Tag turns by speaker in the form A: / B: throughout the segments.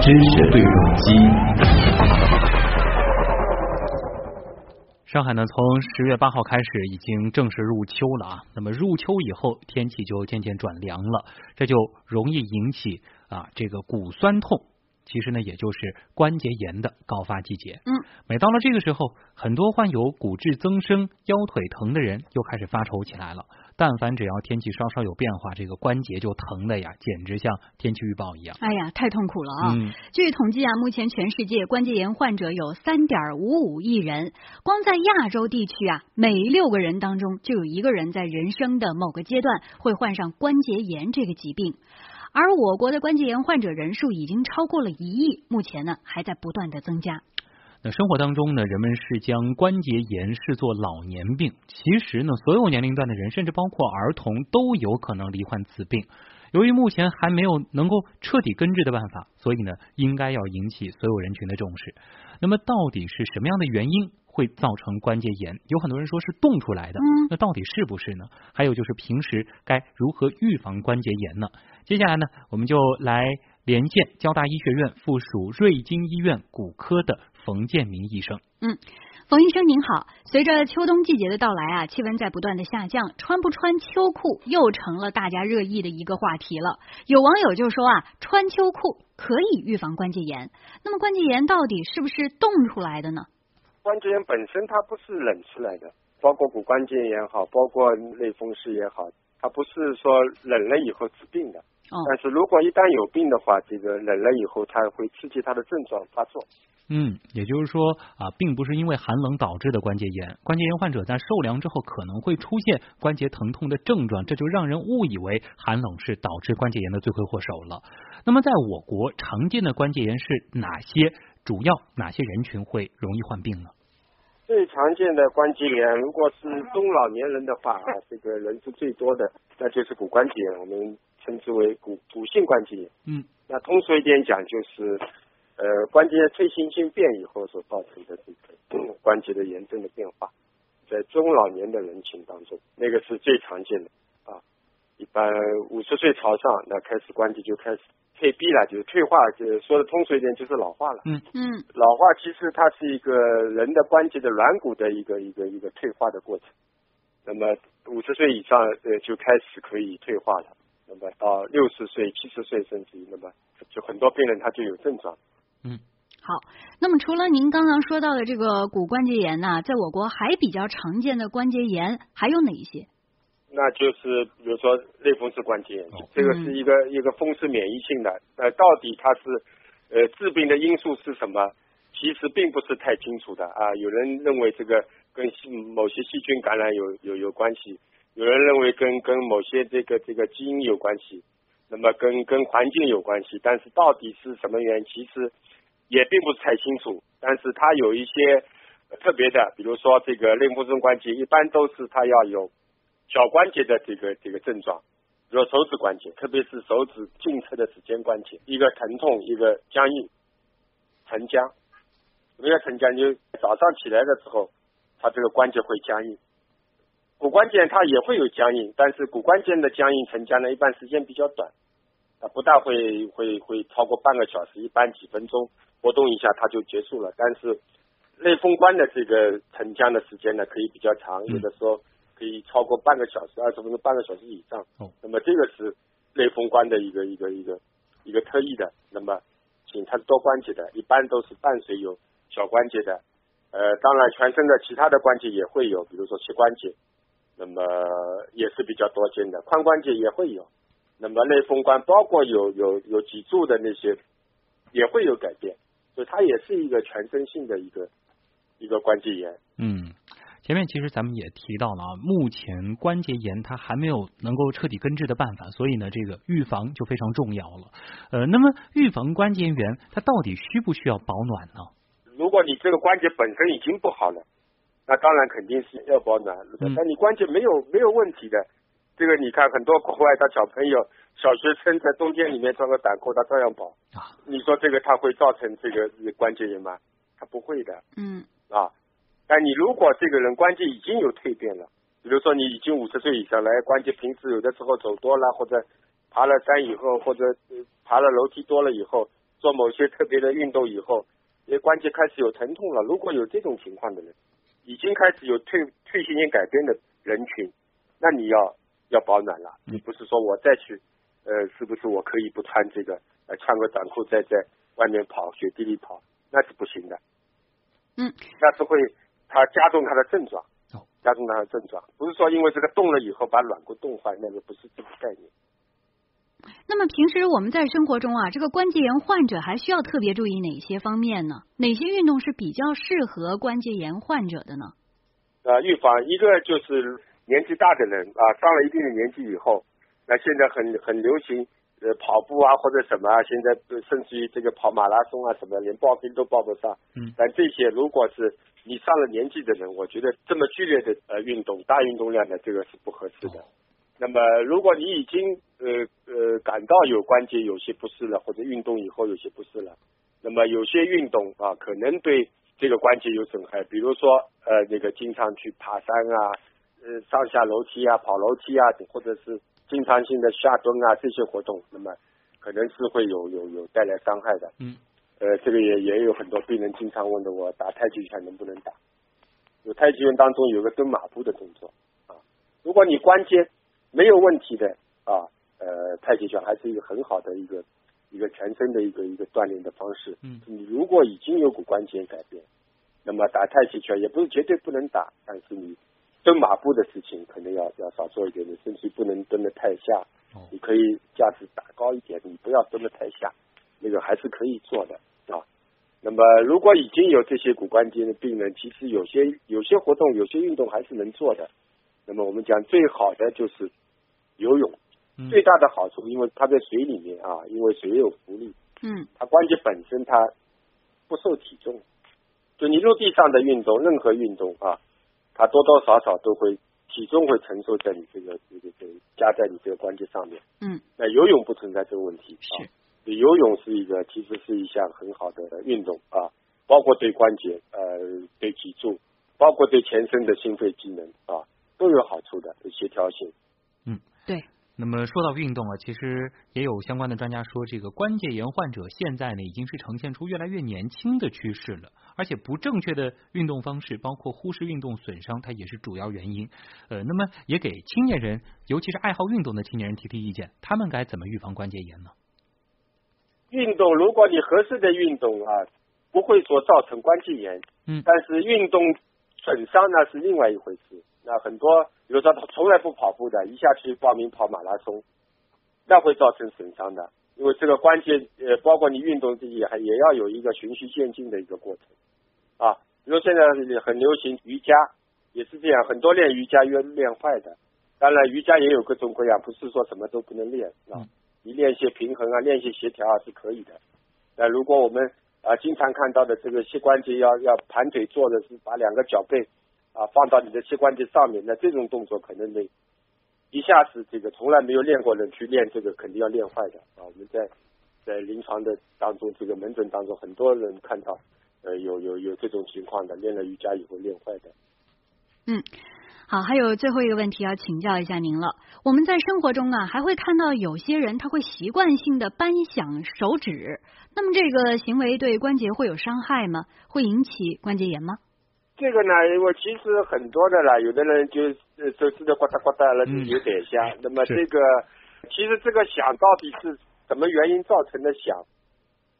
A: 知识对撞机。上海呢，从十月八号开始已经正式入秋了啊。那么入秋以后，天气就渐渐转凉了，这就容易引起啊这个骨酸痛。其实呢，也就是关节炎的高发季节。
B: 嗯，
A: 每到了这个时候，很多患有骨质增生、腰腿疼的人又开始发愁起来了。但凡只要天气稍稍有变化，这个关节就疼的呀，简直像天气预报一样。
B: 哎呀，太痛苦了啊！
A: 嗯，
B: 据统计啊，目前全世界关节炎患者有三点五五亿人，光在亚洲地区啊，每六个人当中就有一个人在人生的某个阶段会患上关节炎这个疾病。而我国的关节炎患者人数已经超过了一亿，目前呢还在不断的增加。
A: 那生活当中呢，人们是将关节炎视作老年病，其实呢，所有年龄段的人，甚至包括儿童，都有可能罹患此病。由于目前还没有能够彻底根治的办法，所以呢，应该要引起所有人群的重视。那么，到底是什么样的原因会造成关节炎？有很多人说是冻出来的，
B: 嗯
A: 那到底是不是呢？还有就是平时该如何预防关节炎呢？接下来呢，我们就来连线交大医学院附属瑞金医院骨科的冯建明医生。
B: 嗯冯医生您好，随着秋冬季节的到来啊，气温在不断的下降，穿不穿秋裤又成了大家热议的一个话题了。有网友就说啊，穿秋裤可以预防关节炎。那么关节炎到底是不是冻出来的呢？
C: 关节炎本身它不是冷出来的，包括骨关节炎也好，包括类风湿也好，它不是说冷了以后治病的。
B: 哦，
C: 但是如果一旦有病的话，这个冷了以后，它会刺激它的症状发作。
A: 嗯，也就是说啊，并不是因为寒冷导致的关节炎，关节炎患者在受凉之后可能会出现关节疼痛的症状，这就让人误以为寒冷是导致关节炎的罪魁祸首了。那么，在我国常见的关节炎是哪些？主要哪些人群会容易患病呢？
C: 最常见的关节炎，如果是中老年人的话啊，这个人是最多的，那就是骨关节炎，我们为骨骨性关节炎。
A: 嗯，
C: 那通俗一点讲，就是呃关节退行性变以后所造成的这个嗯关节的炎症的变化，在中老年的人群当中，那个是最常见的啊。一般五十岁朝上，那开始关节就开始退避了，就是退化，就是说的通俗一点就是老化了。
B: 嗯
C: 老化其实它是一个人的关节的软骨的一个一个一个退化的过程。那么五十岁以上呃就开始可以退化了，那么到六十岁、七十岁甚至于那么就很多病人他就有症状。
B: 嗯好。那么除了您刚刚说到的这个骨关节炎呢，在我国还比较常见的关节炎还有哪一些？
C: 那就是比如说类风湿关节炎
A: 哦，
C: 这个是一个一个风湿免疫性的，呃，到底它是呃致病的因素是什么？其实并不是太清楚的啊。有人认为这个跟细某些细菌感染有有有关系，有人认为跟跟某些这个这个基因有关系，那么跟跟环境有关系，但是到底是什么原因，其实也并不是太清楚。但是它有一些特别的，比如说这个类风湿关节，一般都是它要有小关节的这个这个症状，比如手指关节，特别是手指近侧的指尖关节，一个疼痛，一个僵硬、沉僵。什么叫沉僵？就早上起来的时候，它这个关节会僵硬。骨关节它也会有僵硬，但是骨关节的僵硬沉僵呢，一般时间比较短，啊，不大会会会超过半个小时，一般几分钟活动一下它就结束了。但是类风关的这个沉僵的时间呢，可以比较长，有的时候可以超过半个小时、二十分钟、半个小时以上。
A: 哦，
C: 那么这个是类风关的一个一个一个一个特异的。那么，请它是多关节的，一般都是伴随有小关节的。呃，当然全身的其他的关节也会有，比如说膝关节，那么也是比较多见的，髋关节也会有。那么类风关包括有有有脊柱的那些也会有改变，所以它也是一个全身性的一个一个关节炎。
A: 嗯，前面其实咱们也提到了啊，目前关节炎它还没有能够彻底根治的办法，所以呢，这个预防就非常重要了。呃，那么预防关节炎，它到底需不需要保暖呢？
C: 如果你这个关节本身已经不好了，那当然肯定是要保暖。
A: 嗯
C: 但你关节没有没有问题的，这个你看很多国外的小朋友、小学生在冬天里面穿个短裤，他照样跑。
A: 啊，
C: 你说这个他会造成这个关节炎吗？他不会的
B: 嗯
C: 啊。但你如果这个人关节已经有蜕变了，比如说你已经五十岁以上了，关节平时有的时候走多了，或者爬了山以后，或者爬了楼梯多了以后，做某些特别的运动以后，也关节开始有疼痛了。如果有这种情况的人，已经开始有退退行性改变的人群，那你要要保暖了。你不是说我再去，呃，是不是我可以不穿这个，呃，穿个短裤再在外面跑，雪地里跑，那是不行的。
B: 嗯，
C: 那是会它加重它的症状。加重它的症状，不是说因为这个冻了以后把软骨冻坏，那个不是这个概念。
B: 那么平时我们在生活中啊，这个关节炎患者还需要特别注意哪些方面呢？哪些运动是比较适合关节炎患者的呢？
C: 呃，预防一个就是年纪大的人啊，上了一定的年纪以后，那现在很很流行呃跑步啊或者什么啊，现在甚至于这个跑马拉松啊什么，连报名都报不上。
A: 嗯。
C: 但这些如果是你上了年纪的人，我觉得这么剧烈的呃运动、大运动量的这个是不合适的。那么，如果你已经呃呃感到有关节有些不适了，或者运动以后有些不适了，那么有些运动啊可能对这个关节有损害，比如说呃那个经常去爬山啊，呃上下楼梯啊、跑楼梯啊，或者是经常性的下蹲啊这些活动，那么可能是会有有有带来伤害的。
A: 嗯。
C: 呃，这个也也有很多病人经常问的，我打太极拳能不能打？有太极拳当中有个蹲马步的动作啊，如果你关节没有问题的啊，呃，太极拳还是一个很好的一个一个全身的一个一个锻炼的方式。
A: 嗯，
C: 你如果已经有骨关节改变，那么打太极拳也不是绝对不能打，但是你蹲马步的事情可能要要少做一点，你身体不能蹲得太下。
A: 哦，
C: 你可以架子打高一点，你不要蹲得太下。那个还是可以做的啊。那么，如果已经有这些骨关节的病人，其实有些有些活动、有些运动还是能做的。那么，我们讲最好的就是游泳，最大的好处，因为它在水里面啊，因为水有浮力，
B: 嗯，
C: 它关节本身它不受体重，就你陆地上的运动，任何运动啊，它多多少少都会体重会承受在你这个这个这个加在你这个关节上面。
B: 嗯，
C: 那游泳不存在这个问题。
B: 啊。
C: 游泳是一个，其实是一项很好的运动啊，包括对关节、呃，对脊柱，包括对全身的心肺机能啊，都有好处的协调性。
A: 嗯，
B: 对。
A: 那么说到运动啊，其实也有相关的专家说，这个关节炎患者现在呢，已经是呈现出越来越年轻的趋势了，而且不正确的运动方式，包括忽视运动损伤，它也是主要原因。呃，那么也给青年人，尤其是爱好运动的青年人提提意见，他们该怎么预防关节炎呢？
C: 运动，如果你合适的运动啊，不会说造成关节炎。
A: 嗯。
C: 但是运动损伤呢是另外一回事。那很多，比如说他从来不跑步的，一下去报名跑马拉松，那会造成损伤的。因为这个关节，呃，包括你运动自己还也要有一个循序渐进的一个过程啊。比如现在很流行瑜伽，也是这样，很多练瑜伽越练坏的。当然，瑜伽也有各种各样，不是说什么都不能练啊。你练一些平衡啊，练一些协调啊是可以的。那如果我们啊经常看到的这个膝关节要要盘腿坐着是把两个脚背啊放到你的膝关节上面，那这种动作可能得一下子这个从来没有练过人去练这个肯定要练坏的啊。我们在在临床的当中，这个门诊当中，很多人看到呃有有有这种情况的，练了瑜伽以后练坏的。
B: 嗯。好，还有最后一个问题要请教一下您了。我们在生活中啊，还会看到有些人他会习惯性的扳响手指，那么这个行为对关节会有伤害吗？会引起关节炎吗？
C: 这个呢，因为其实很多的啦，有的人就手指头呱嗒呱嗒了，就有点响。那么这个其实这个响到底是什么原因造成的响，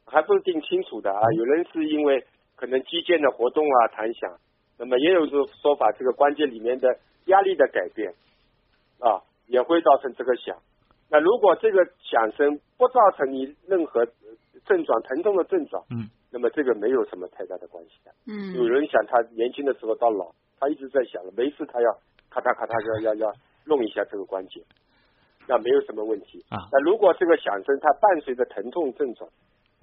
C: 还不是定清楚的啊。有人是因为可能肌腱的活动啊弹响。那么也有说说法，这个关节里面的压力的改变啊，也会造成这个响。那如果这个响声不造成你任何症状、疼痛的症状，
A: 嗯，
C: 那么这个没有什么太大的关系的。
B: 嗯，
C: 有人想他年轻的时候到老，他一直在响，没事他要咔嗒咔嗒要要要弄一下这个关节，那没有什么问题
A: 啊。
C: 那如果这个响声它伴随着疼痛症状，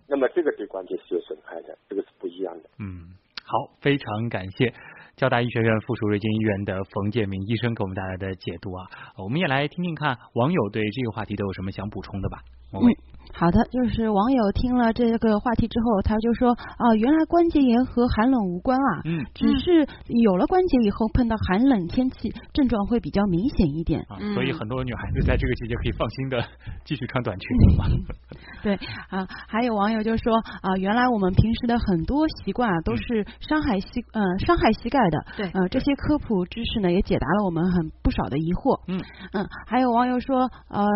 C: 那么这个对关节是有损害的，这个是不一样的。
A: 嗯。好，非常感谢交大医学院附属瑞金医院的冯建明医生给我们带来的解读啊！我们也来听听看网友对这个话题都有什么想补充的吧。
D: 嗯，好。的，就是网友听了这个话题之后，他就说啊，原来关节炎和寒冷无关啊，
A: 嗯，
D: 只是有了关节以后，碰到寒冷天气，症状会比较明显一点。
A: 啊，
B: 嗯
A: 所以很多女孩子在这个季节可以放心的继续穿短裙。
D: 对啊，还有网友就说啊，原来我们平时的很多习惯啊，都是伤害膝呃伤害膝盖的。
B: 对
D: 呃，这些科普知识呢，也解答了我们很不少的疑惑。
A: 嗯
D: 嗯，还有网友说呃。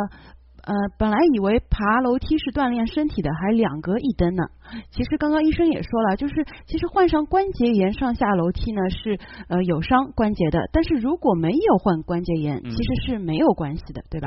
D: 呃，本来以为爬楼梯是锻炼身体的，还两格一蹬呢。其实刚刚医生也说了，就是其实患上关节炎上下楼梯呢是呃有伤关节的，但是如果没有患关节炎，
A: 嗯
D: 其实是没有关系的，对吧？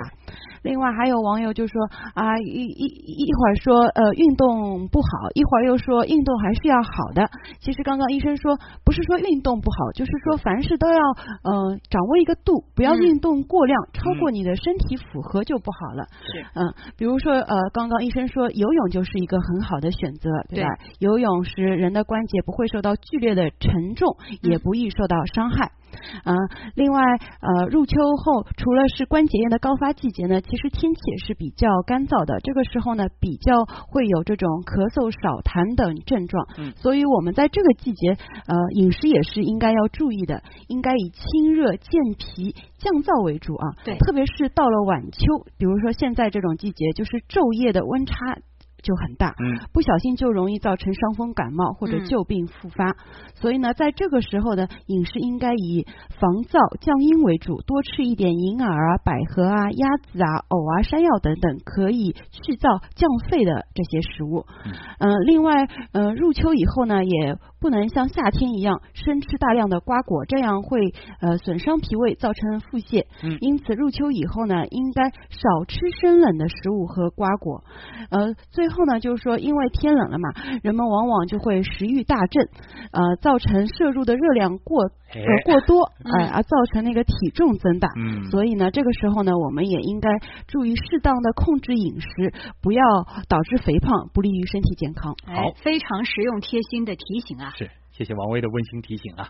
D: 另外还有网友就说啊，一一一会儿说呃运动不好，一会儿又说运动还是要好的。其实刚刚医生说不是说运动不好，就是说凡事都要呃掌握一个度，不要
B: 嗯
D: 运动过量，超过你的身体负荷就不好了。
B: 是
D: 嗯，比如说呃，刚刚医生说游泳就是一个很好的选择，对吧？游泳时人的关节不会受到剧烈的沉重，也
B: 嗯
D: 不易受到伤害。嗯、另外呃，入秋后除了是关节炎的高发季节呢，其实天气也是比较干燥的，这个时候呢比较会有这种咳嗽、少痰等症状。
A: 嗯
D: 所以我们在这个季节呃饮食也是应该要注意的，应该以清热健脾、降燥为主啊。
B: 对
D: 特别是到了晚秋，比如说现在这种季节，就是昼夜的温差就很大，
A: 嗯
D: 不小心就容易造成伤风感冒或者
B: 嗯
D: 旧病复发。所以呢，在这个时候呢，饮食应该以防燥降阴为主，多吃一点银耳啊、百合啊、鸭子啊、藕啊、山药等等可以去燥降肺的这些食物。
A: 嗯
D: 呃，另外，呃，入秋以后呢，也不能像夏天一样生吃大量的瓜果，这样会呃损伤脾胃，造成腹泻。
A: 嗯
D: 因此入秋以后呢，应该少吃生冷的食物和瓜果。呃，最后呢，就是说，因为天冷了嘛，人们往往就会食欲大振，呃，造成摄入的热量过过多，哎、
B: 嗯
D: 而造成那个体重增大。
A: 嗯，
D: 所以呢，这个时候呢，我们也应该注意适当的控制饮食，不要导致肥胖，不利于身体健康。
B: 好，非常实用贴心的提醒啊。
A: 是谢谢王威的温馨提醒啊。